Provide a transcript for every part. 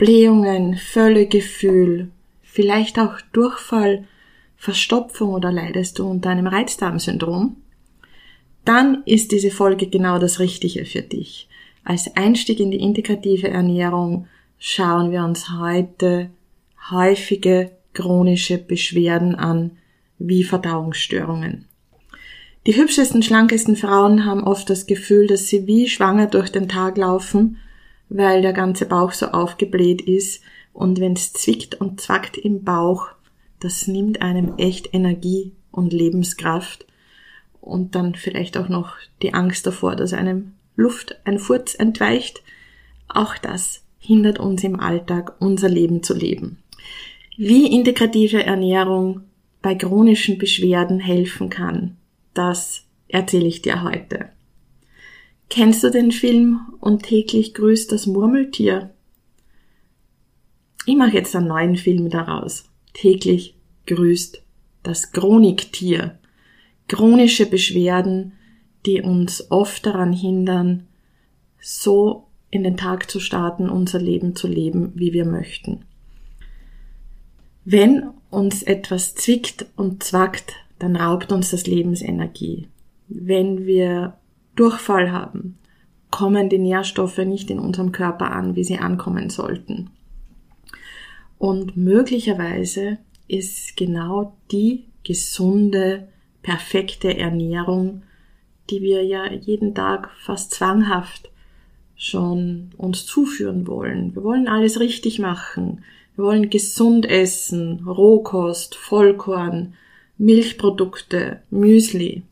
Blähungen, Völlegefühl, vielleicht auch Durchfall, Verstopfung oder leidest du unter einem Reizdarmsyndrom? Dann ist diese Folge genau das Richtige für dich. Als Einstieg in die integrative Ernährung schauen wir uns heute häufige chronische Beschwerden an, wie Verdauungsstörungen. Die hübschesten, schlankesten Frauen haben oft das Gefühl, dass sie wie schwanger durch den Tag laufen, weil der ganze Bauch so aufgebläht ist und wenn es zwickt und zwackt im Bauch, das nimmt einem echt Energie und Lebenskraft und dann vielleicht auch noch die Angst davor, dass einem Luft ein Furz entweicht. Auch das hindert uns im Alltag, unser Leben zu leben. Wie integrative Ernährung bei chronischen Beschwerden helfen kann, das erzähle ich dir heute. Kennst du den Film Und täglich grüßt das Murmeltier? Ich mache jetzt einen neuen Film daraus. Täglich grüßt das Chroniktier. Chronische Beschwerden, die uns oft daran hindern, so in den Tag zu starten, unser Leben zu leben, wie wir möchten. Wenn uns etwas zwickt und zwackt, dann raubt uns das Lebensenergie. Wenn wir Durchfall haben, kommen die Nährstoffe nicht in unserem Körper an, wie sie ankommen sollten. Und möglicherweise ist genau die gesunde, perfekte Ernährung, die wir ja jeden Tag fast zwanghaft schon uns zuführen wollen. Wir wollen alles richtig machen. Wir wollen gesund essen, Rohkost, Vollkorn, Milchprodukte, Müsli.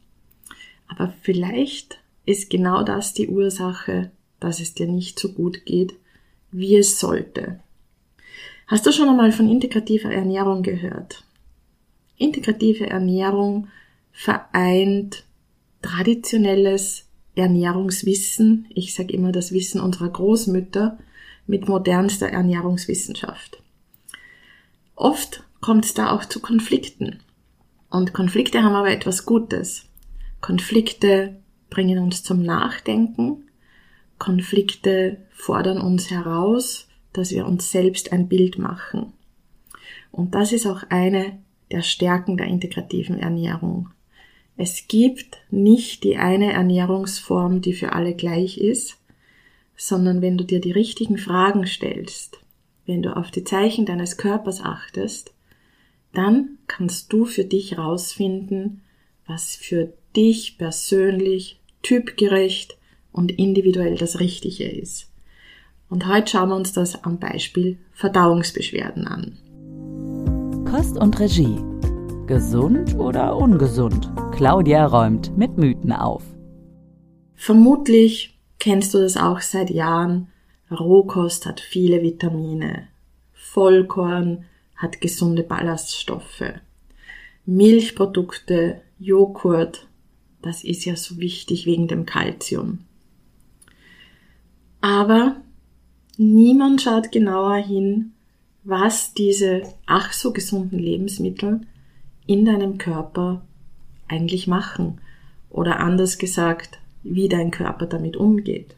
Aber vielleicht ist genau das die Ursache, dass es dir nicht so gut geht, wie es sollte. Hast du schon einmal von integrativer Ernährung gehört? Integrative Ernährung vereint traditionelles Ernährungswissen, ich sage immer das Wissen unserer Großmütter, mit modernster Ernährungswissenschaft. Oft kommt es da auch zu Konflikten. Und Konflikte haben aber etwas Gutes. Konflikte bringen uns zum Nachdenken. Konflikte fordern uns heraus, dass wir uns selbst ein Bild machen. Und das ist auch eine der Stärken der integrativen Ernährung. Es gibt nicht die eine Ernährungsform, die für alle gleich ist, sondern wenn du dir die richtigen Fragen stellst, wenn du auf die Zeichen deines Körpers achtest, dann kannst du für dich rausfinden, was für dich persönlich typgerecht und individuell das Richtige ist. Und heute schauen wir uns das am Beispiel Verdauungsbeschwerden an. Kost und Regie. Gesund oder ungesund? Claudia räumt mit Mythen auf. Vermutlich kennst du das auch seit Jahren. Rohkost hat viele Vitamine. Vollkorn hat gesunde Ballaststoffe. Milchprodukte, Joghurt, das ist ja so wichtig wegen dem Kalzium. Aber niemand schaut genauer hin, was diese ach so gesunden Lebensmittel in deinem Körper eigentlich machen oder anders gesagt, wie dein Körper damit umgeht.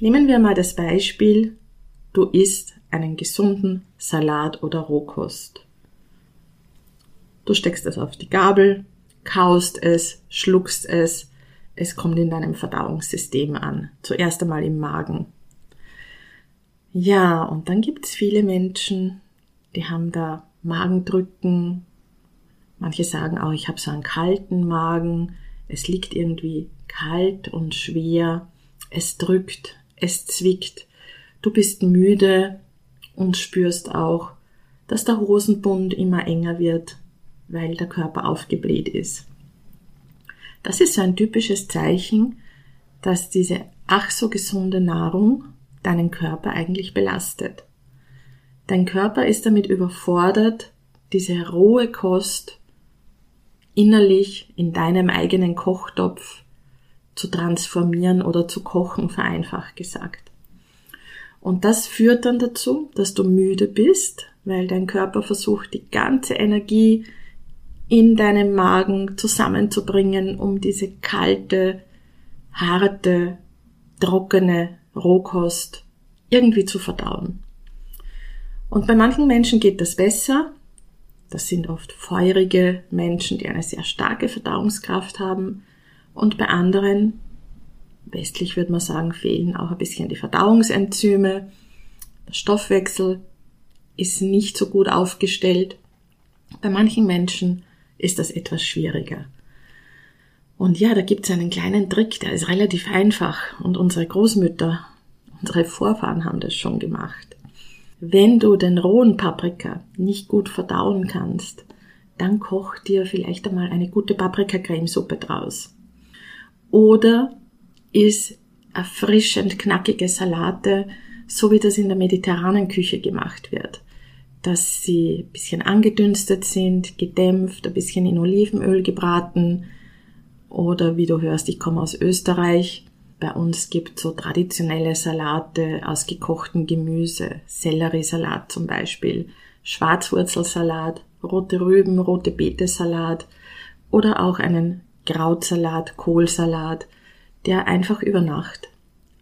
Nehmen wir mal das Beispiel, du isst einen gesunden Salat oder Rohkost. Du steckst es auf die Gabel, kaust es, schluckst es, es kommt in deinem Verdauungssystem an, zuerst einmal im Magen. Ja, und dann gibt es viele Menschen, die haben da Magendrücken. Manche sagen auch, ich habe so einen kalten Magen. Es liegt irgendwie kalt und schwer. Es drückt, es zwickt. Du bist müde und spürst auch, dass der Hosenbund immer enger wird weil der Körper aufgebläht ist. Das ist so ein typisches Zeichen, dass diese ach so gesunde Nahrung deinen Körper eigentlich belastet. Dein Körper ist damit überfordert, diese rohe Kost innerlich in deinem eigenen Kochtopf zu transformieren oder zu kochen, vereinfacht gesagt. Und das führt dann dazu, dass du müde bist, weil dein Körper versucht, die ganze Energie in deinem Magen zusammenzubringen, um diese kalte, harte, trockene Rohkost irgendwie zu verdauen. Und bei manchen Menschen geht das besser. Das sind oft feurige Menschen, die eine sehr starke Verdauungskraft haben. Und bei anderen, westlich würde man sagen, fehlen auch ein bisschen die Verdauungsenzyme. Der Stoffwechsel ist nicht so gut aufgestellt. Bei manchen Menschen ist das etwas schwieriger. Und ja, da gibt es einen kleinen Trick, der ist relativ einfach und unsere Großmütter, unsere Vorfahren haben das schon gemacht. Wenn du den rohen Paprika nicht gut verdauen kannst, dann koch dir vielleicht einmal eine gute Paprikacremesuppe draus. Oder ist erfrischend knackige Salate, so wie das in der mediterranen Küche gemacht wird. Dass sie ein bisschen angedünstet sind, gedämpft, ein bisschen in Olivenöl gebraten, oder wie du hörst, ich komme aus Österreich. Bei uns gibt so traditionelle Salate aus gekochtem Gemüse, Selleriesalat zum Beispiel, Schwarzwurzelsalat, rote Rüben, rote Betesalat oder auch einen Krautsalat, Kohlsalat, der einfach über Nacht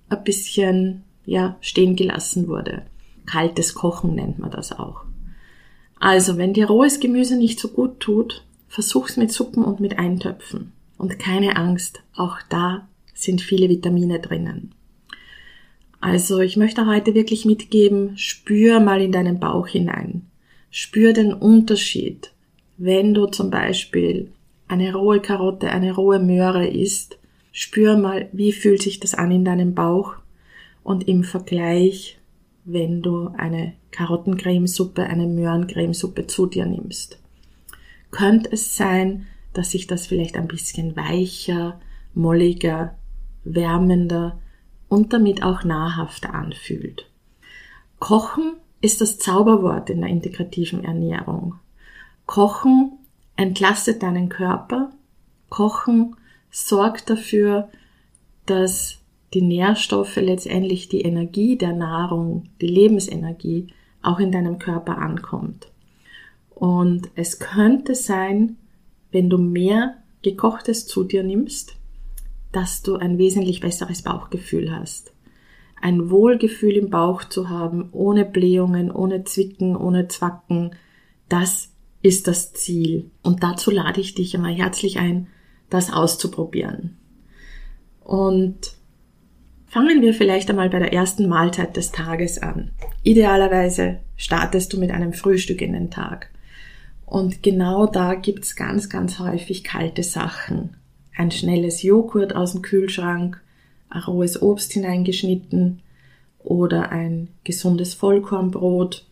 ein bisschen ja, stehen gelassen wurde. Kaltes Kochen nennt man das auch. Also, wenn dir rohes Gemüse nicht so gut tut, versuch's mit Suppen und mit Eintöpfen. Und keine Angst, auch da sind viele Vitamine drinnen. Also ich möchte heute wirklich mitgeben, spür mal in deinen Bauch hinein. Spür den Unterschied, wenn du zum Beispiel eine rohe Karotte, eine rohe Möhre isst. Spür mal, wie fühlt sich das an in deinem Bauch und im Vergleich, wenn du eine Karottencremesuppe, eine Möhrencremesuppe zu dir nimmst. Könnte es sein, dass sich das vielleicht ein bisschen weicher, molliger, wärmender und damit auch nahrhafter anfühlt. Kochen ist das Zauberwort in der integrativen Ernährung. Kochen entlastet deinen Körper. Kochen sorgt dafür, dass die Nährstoffe letztendlich die Energie der Nahrung, die Lebensenergie auch in deinem Körper ankommt. Und es könnte sein, wenn du mehr gekochtes zu dir nimmst, dass du ein wesentlich besseres Bauchgefühl hast. Ein Wohlgefühl im Bauch zu haben, ohne Blähungen, ohne Zwicken, ohne Zwacken, das ist das Ziel. Und dazu lade ich dich einmal herzlich ein, das auszuprobieren. Und fangen wir vielleicht einmal bei der ersten Mahlzeit des Tages an. Idealerweise startest du mit einem Frühstück in den Tag. Und genau da gibt's ganz, ganz häufig kalte Sachen. Ein schnelles Joghurt aus dem Kühlschrank, rohes Obst hineingeschnitten oder ein gesundes Vollkornbrot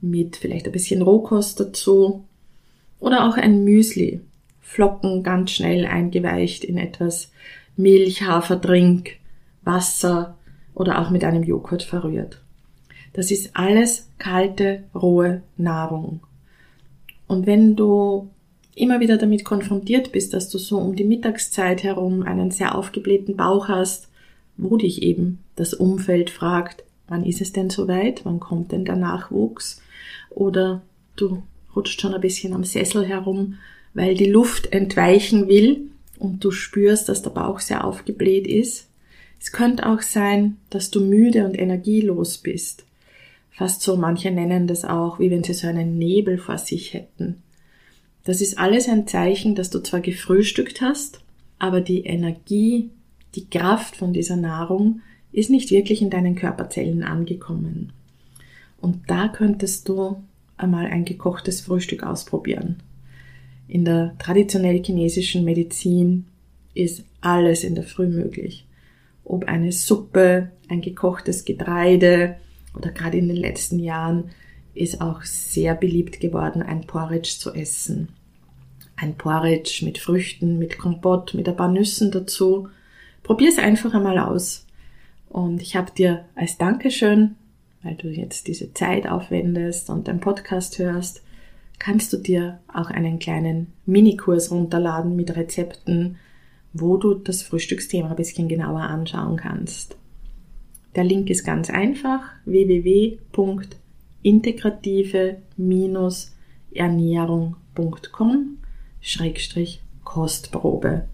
mit vielleicht ein bisschen Rohkost dazu oder auch ein Müsli. Flocken ganz schnell eingeweicht in etwas Milch, Haferdrink, Wasser oder auch mit einem Joghurt verrührt. Das ist alles kalte, rohe Nahrung. Und wenn du immer wieder damit konfrontiert bist, dass du so um die Mittagszeit herum einen sehr aufgeblähten Bauch hast, wo dich eben das Umfeld fragt, wann ist es denn soweit, wann kommt denn der Nachwuchs, oder du rutscht schon ein bisschen am Sessel herum, weil die Luft entweichen will und du spürst, dass der Bauch sehr aufgebläht ist. Es könnte auch sein, dass du müde und energielos bist Fast so, manche nennen das auch, wie wenn sie so einen Nebel vor sich hätten. Das ist alles ein Zeichen, dass du zwar gefrühstückt hast, aber die Energie, die Kraft von dieser Nahrung ist nicht wirklich in deinen Körperzellen angekommen. Und da könntest du einmal ein gekochtes Frühstück ausprobieren. In der traditionell chinesischen Medizin ist alles in der Früh möglich. Ob eine Suppe, ein gekochtes Getreide, oder gerade in den letzten Jahren ist auch sehr beliebt geworden, ein Porridge zu essen. Ein Porridge mit Früchten, mit Kompott, mit ein paar Nüssen dazu. Probier es einfach einmal aus. Und ich habe dir als Dankeschön, weil du jetzt diese Zeit aufwendest und den Podcast hörst, kannst du dir auch einen kleinen Minikurs runterladen mit Rezepten, wo du das Frühstücksthema ein bisschen genauer anschauen kannst. Der Link ist ganz einfach www.integrative-ernährung.com Kostprobe.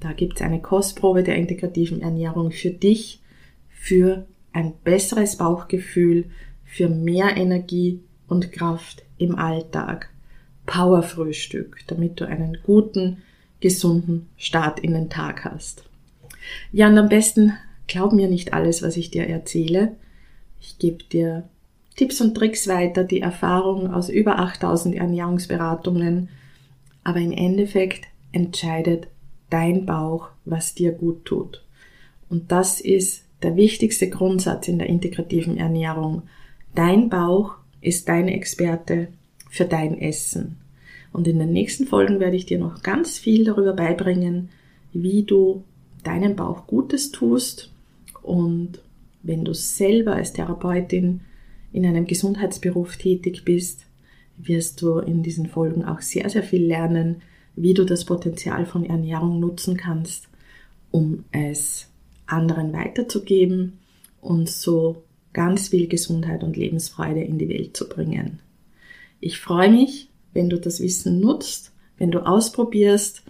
Da gibt es eine Kostprobe der integrativen Ernährung für dich, für ein besseres Bauchgefühl, für mehr Energie und Kraft im Alltag. Powerfrühstück, damit du einen guten, gesunden Start in den Tag hast. Ja, und am besten glaub mir nicht alles, was ich dir erzähle. Ich gebe dir Tipps und Tricks weiter, die Erfahrung aus über 8000 Ernährungsberatungen, aber im Endeffekt entscheidet dein Bauch, was dir gut tut. Und das ist der wichtigste Grundsatz in der integrativen Ernährung. Dein Bauch ist dein Experte für dein Essen. Und in den nächsten Folgen werde ich dir noch ganz viel darüber beibringen, wie du deinem Bauch Gutes tust und wenn du selber als Therapeutin in einem Gesundheitsberuf tätig bist, wirst du in diesen Folgen auch sehr, sehr viel lernen, wie du das Potenzial von Ernährung nutzen kannst, um es anderen weiterzugeben und so ganz viel Gesundheit und Lebensfreude in die Welt zu bringen. Ich freue mich, wenn du das Wissen nutzt, wenn du ausprobierst,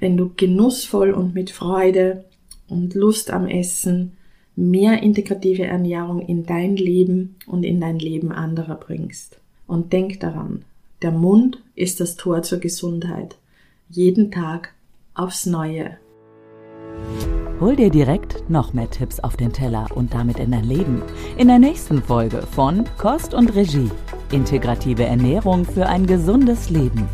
wenn du genussvoll und mit Freude und Lust am Essen mehr integrative Ernährung in dein Leben und in dein Leben anderer bringst. Und denk daran, der Mund ist das Tor zur Gesundheit. Jeden Tag aufs Neue. Hol dir direkt noch mehr Tipps auf den Teller und damit in dein Leben. In der nächsten Folge von Kost und Regie. Integrative Ernährung für ein gesundes Leben.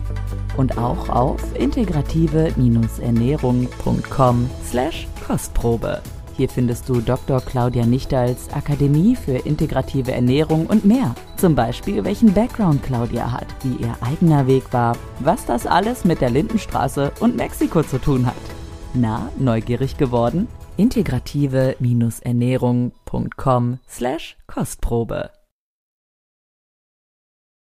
Und auch auf integrative-ernährung.com slash Kostprobe. Hier findest du Dr. Claudia Nichtals Akademie für integrative Ernährung und mehr. Zum Beispiel, welchen Background Claudia hat, wie ihr eigener Weg war, was das alles mit der Lindenstraße und Mexiko zu tun hat. Na, neugierig geworden? integrative-ernährung.com slash Kostprobe